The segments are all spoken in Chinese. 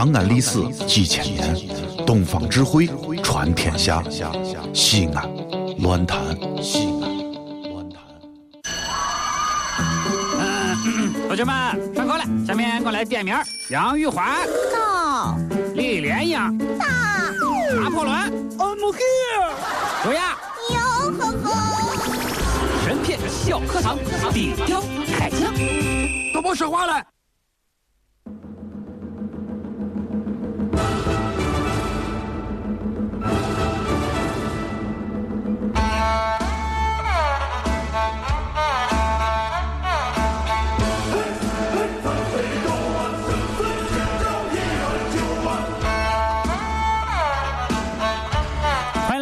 长安历史几千年，东方智慧传天下。西安，乱谈西安，乱谈。同学们上课了，下面我来点名：杨玉环、到李莲英、到拿破仑、I'm here。卓雅。哟呵呵，神片小课堂，底雕开讲。都别说话了。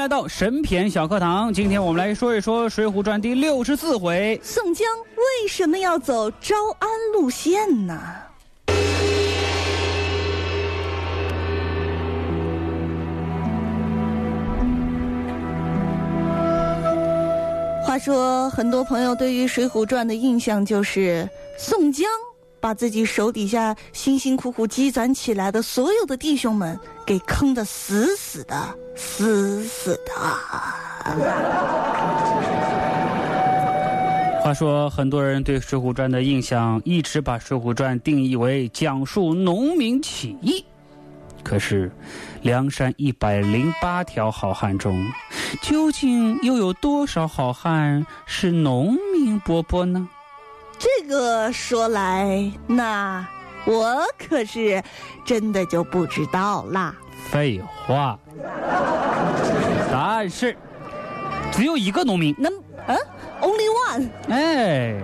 到神片小课堂，今天我们来说一说《水浒传》第六十四回。宋江为什么要走招安路线呢？话说，很多朋友对于《水浒传》的印象就是宋江把自己手底下辛辛苦苦积攒起来的所有的弟兄们给坑得死死的，死死的。话说，很多人对《水浒传》的印象一直把《水浒传》定义为讲述农民起义。可是，梁山一百零八条好汉中，究竟又有多少好汉是农民伯伯呢？这个说来，那我可是真的就不知道啦。废话，答案是只有一个农民。那嗯，Only one，哎，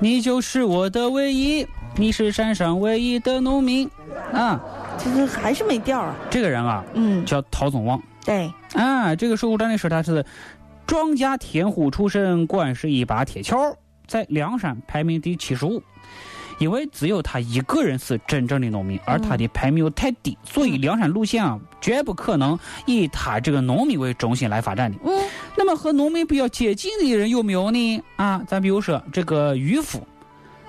你就是我的唯一，你是山上唯一的农民啊！这个还是没调啊。这个人啊，嗯，叫陶总旺对，啊。这个《水浒传》里说他是庄稼田户出身，惯是一把铁锹，在梁山排名第七十五。因为只有他一个人是真正的农民，而他的排名又太低，所以梁山路线啊，绝不可能以他这个农民为中心来发展的。嗯，那么和农民比较接近的人有没有呢？啊，咱比如说这个渔夫，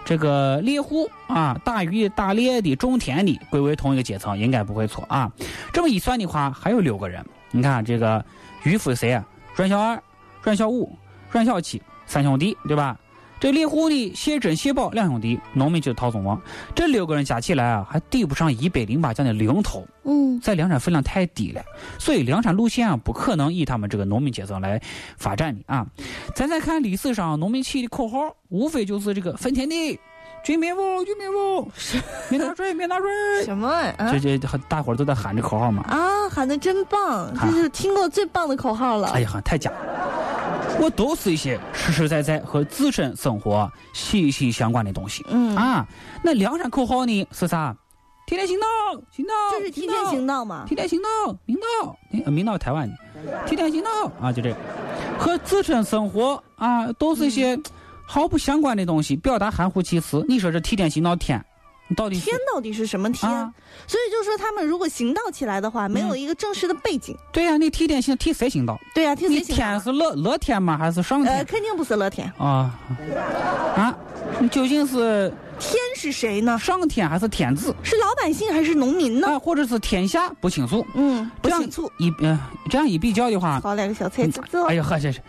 这个猎户啊，打鱼、打猎的、种田的，归为同一个阶层，应该不会错啊。这么一算的话，还有六个人。你看这个渔夫谁啊？阮小二、阮小五、阮小七三兄弟，对吧？这猎户呢，谢珍、谢宝两兄弟，农民就是陶宗旺。这六个人加起来啊，还抵不上一百零八将的零头。嗯，在梁山分量太低了，所以梁山路线啊不可能以他们这个农民阶层来发展的啊。咱再看历史上农民起义的口号，无非就是这个分田地、军民服、军民服，免纳税、免纳税。什么啊这？这大伙儿都在喊这口号嘛。啊，喊的真棒，啊这是听过最棒的口号了。哎呀，太假了！我都是一些实实在在和自身生活息息相关的东西。嗯，啊，那梁山口号呢是啥？天天行道，行道，就是天天行道嘛。天天行道，明道，呃明道台湾的，天天行道啊，就这个，和自身生活啊都是一些毫不相关的东西，表达含糊其辞。你说这替天行道天，你到底天到底是什么天？啊？所以就说他们如果行道起来的话，没有一个正式的背景。对呀、你替天行替谁行道？对呀、啊，替谁行道天是乐乐天吗？还是上呃，天？肯定不是乐天。啊啊，你究竟是天是谁呢？上天还是天子是老百姓还是农民呢？啊？或者是天下不清楚？嗯，不清楚。一呃这样一比较的话，搞两个小菜。哎呀呵，这是，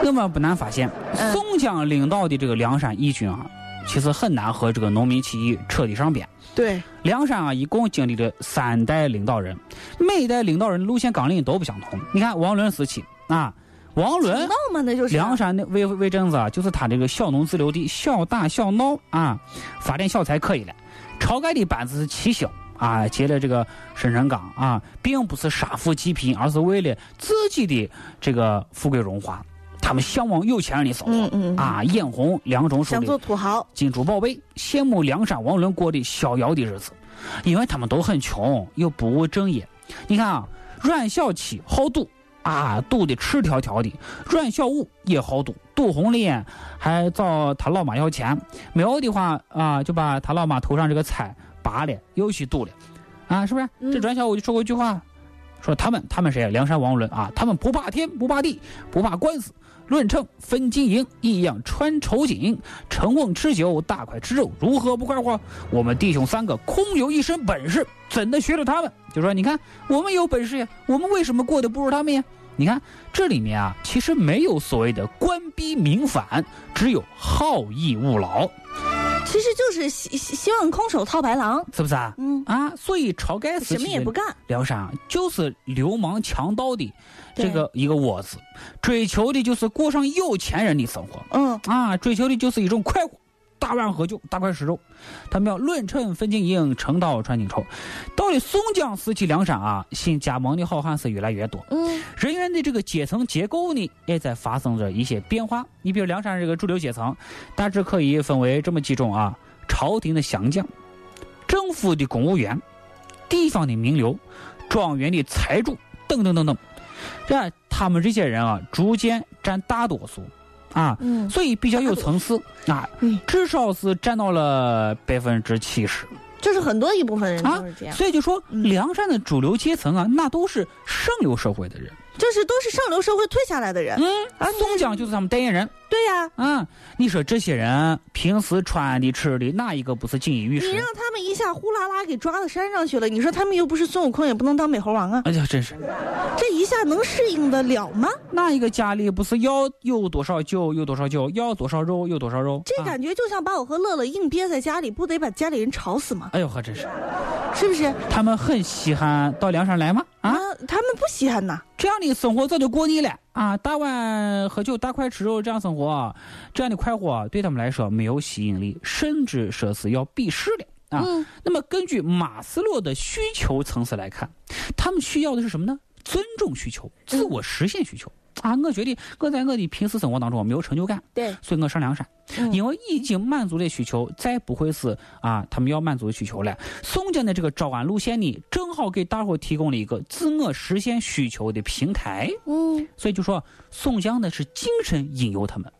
那么不难发现，嗯宋江领导的这个梁山义军啊，其实很难和这个农民起义扯得上边。对，梁山啊，一共经历了三代领导人，每一代领导人路线纲领都不相同。你看王伦时期啊，王伦闹嘛，那就是梁山的魏魏镇子啊，就是他这个小农自留地，小打小闹啊，发点小财可以了。晁盖的班子是齐星啊，接了这个生辰纲啊，并不是杀富济贫，而是为了自己的这个富贵荣华。他们向往有钱人的生活、嗯嗯啊，眼红梁中书想做土豪。金珠宝贝，羡慕梁山王伦过的逍遥的日子，因为他们都很穷，又不务正业。你看啊，阮小七好赌啊，赌的赤条条的；阮小五也好赌，赌红了眼，还找他老妈要钱，没有的话啊，就把他老妈头上这个彩拔了，又去赌了，啊，是不是？嗯。这阮小五就说过一句话，说他们他们谁啊？梁山王伦啊，他们不怕天，不怕地，不怕官司，论秤分金银，异样穿绸锦，乘瓮吃酒，大块吃肉，如何不快活？我们弟兄三个空有一身本事，怎的学了他们？就说你看，我们有本事呀，我们为什么过得不如他们呀？你看这里面啊，其实没有所谓的官逼民反，只有好逸恶劳。其实就是希希希望空手套白狼，是不是啊？嗯，啊，所以晁盖什么也不干。梁山就是流氓强盗的这个一个窝子，追求的就是过上有钱人的生活。嗯啊，追求的就是一种快活。大碗喝酒，大块吃肉，他们要论称分金银，称道穿金绸。到了宋江时期，梁山啊，新加盟的好汉是越来越多，嗯，人员的这个阶层结构呢，也在发生着一些变化。你比如梁山这个主流阶层，大致可以分为这么几种啊：朝廷的降将、政府的公务员、地方的名流、庄园的财主等等等等。这他们这些人啊，逐渐占大多数。啊，嗯，所以比较有层次啊，嗯，至少是占到了百分之七十，就是很多一部分人都是这样，所以就说梁山的主流阶层啊，那都是上流社会的人。就是都是上流社会退下来的人，嗯，啊宋江就是他们代言人。对呀，啊，你说这些人平时穿的吃的哪一个不是锦衣玉食？你让他们一下呼啦啦给抓到山上去了，你说他们又不是孙悟空，也不能当美猴王啊！哎呀，真是，这一下能适应得了吗？哪一个家里不是要有多少酒有多少酒，要多少肉有多少肉？这感觉就像把我和乐乐硬憋在家里，不得把家里人吵死吗？哎呦，呵真是，是不是？他们很稀罕到梁山来吗？啊，他们不稀罕呐。这样的生活早就过腻了啊！大碗喝酒，大块吃肉，这样生活，这样的快活对他们来说没有吸引力，甚至说是要鄙视的啊。嗯、那么根据马斯洛的需求层次来看，他们需要的是什么呢？尊重需求，自我实现需求。啊，我觉得我在我的平时生活当中没有成就感，对，所以我上梁山，嗯、因为已经满足的需求，再不会是啊他们要满足的需求了。宋江的这个招安路线呢，正好给大伙提供了一个自我实现需求的平台。嗯，所以就说宋江呢是精神引诱他们，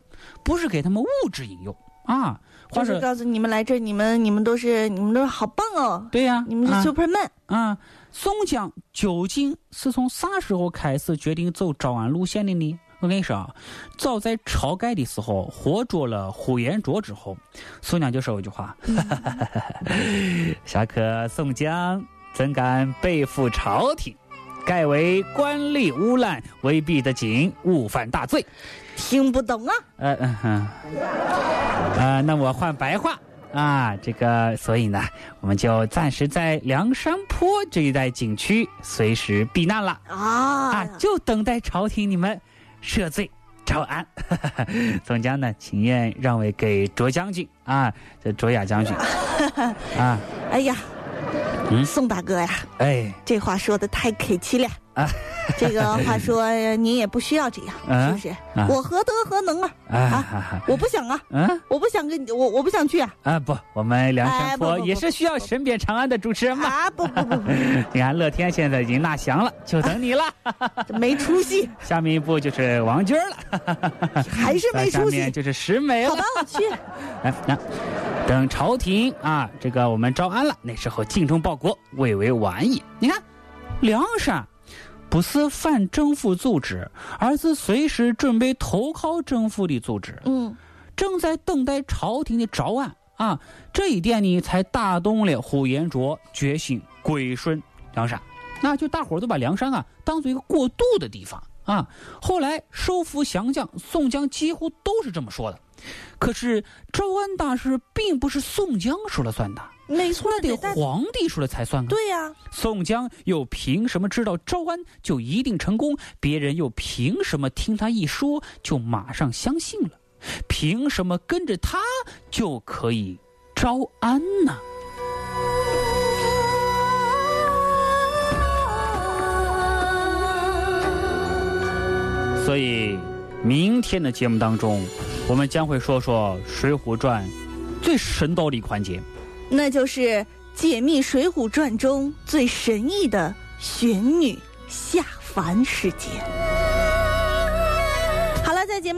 不是给他们物质引诱啊。或者告诉你们来这，你们你们都是你们都是好棒哦。对呀、啊，你们是 Superman 啊。宋江究竟是从啥时候开始决定走招安路线的呢？我跟你说啊，早在晁盖的时候，活捉了呼延灼之后，宋江就说一句话：“ 侠客宋江怎敢背负朝廷？盖为官吏污滥，威逼得紧，误犯大罪。”听不懂啊？嗯嗯哼，呃，那我换白话。啊，这个，所以呢，我们就暂时在梁山坡这一带景区随时避难了啊啊，就等待朝廷你们赦罪招安。宋江呢，情愿让位给卓将军啊，这卓雅将军 啊。哎呀，嗯，宋大哥呀，哎，这话说的太客气了啊。这个话说，您也不需要这样，啊、是不是？啊、我何德何能啊？啊，我不想啊，嗯，我不想跟你，我我不想去啊。啊，不，我们梁山哎坡也是需要身边长安的主持人嘛。啊，不不不不，你看乐天现在已经纳降了，就等你了。没出息。下面一步就是王军了，还是没出息。就是石梅了。好吧，我去。哎，那等朝廷啊，这个我们招安了，那时候尽忠报国，未为晚矣。你看，梁山。不是反政府组织，而是随时准备投靠政府的组织。嗯，正在等待朝廷的招安啊！这一点呢，才打动了呼延灼，决心归顺梁山。那就大伙儿都把梁山啊当做一个过渡的地方啊。后来收复降将，宋江几乎都是这么说的。可是招安大事并不是宋江说了算的。没错，那得皇帝说了才算啊！对呀、啊，宋江又凭什么知道招安就一定成功？别人又凭什么听他一说就马上相信了？凭什么跟着他就可以招安呢？所以，明天的节目当中，我们将会说说《水浒传》最神道的一环节。那就是解密《水浒传》中最神异的玄女下凡事件。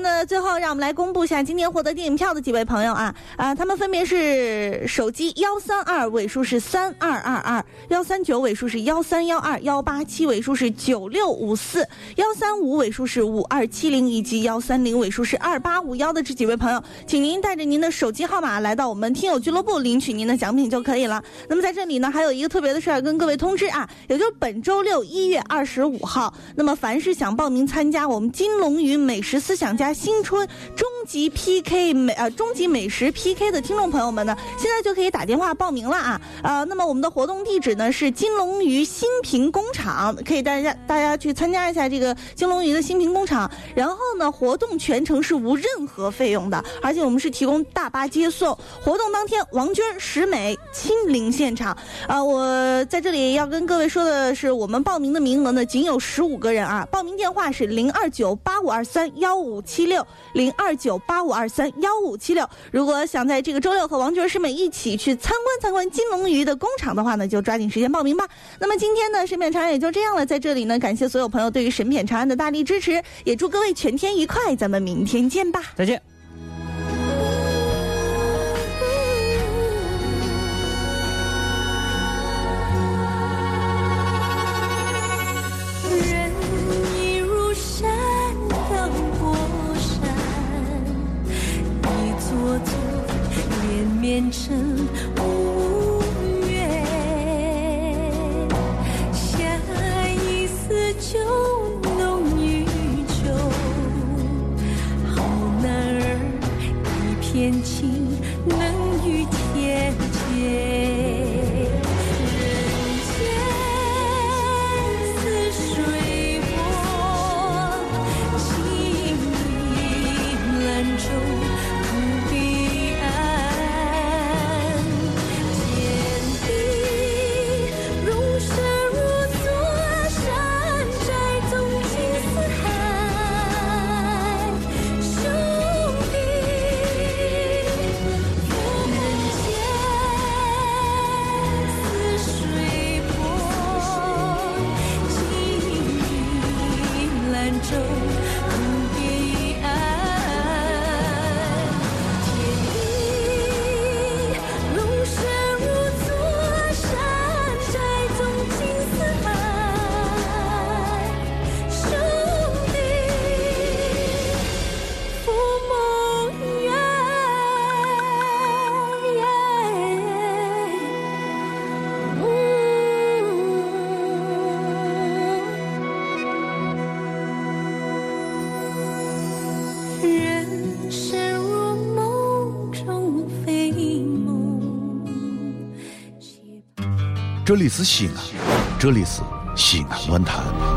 那，最后，让我们来公布一下今天获得电影票的几位朋友啊啊，他们分别是手机幺三二尾数是三二二二，幺三九尾数是幺三幺二，幺八七尾数是九六五四，幺三五尾数是五二七零，以及幺三零尾数是二八五幺的这几位朋友，请您带着您的手机号码来到我们听友俱乐部领取您的奖品就可以了。那么在这里呢，还有一个特别的事儿跟各位通知啊，也就是本周六一月二十五号，那么凡是想报名参加我们金龙鱼美食思想家新春终极 PK 美呃终极美食 PK 的听众朋友们呢，现在就可以打电话报名了啊啊！那么我们的活动地址呢是金龙鱼新平工厂，可以大家大家去参加一下这个金龙鱼的新平工厂。然后呢，活动全程是无任何费用的，而且我们是提供大巴接送。活动当天，王军、石美亲临现场。啊，我在这里要跟各位说的是，我们报名的名额呢仅有十五个人啊。报名电话是零二九八五二三幺五七七六零二九八五二三幺五七六。如果想在这个周六和王军、师妹一起去参观参观金龙鱼的工厂的话呢，就抓紧时间报名吧。那么今天呢，神片长安也就这样了，在这里呢，感谢所有朋友对于神片长安的大力支持，也祝各位全天愉快，咱们明天见吧。再见。身兰舟这里是西安，这里是西安论坛。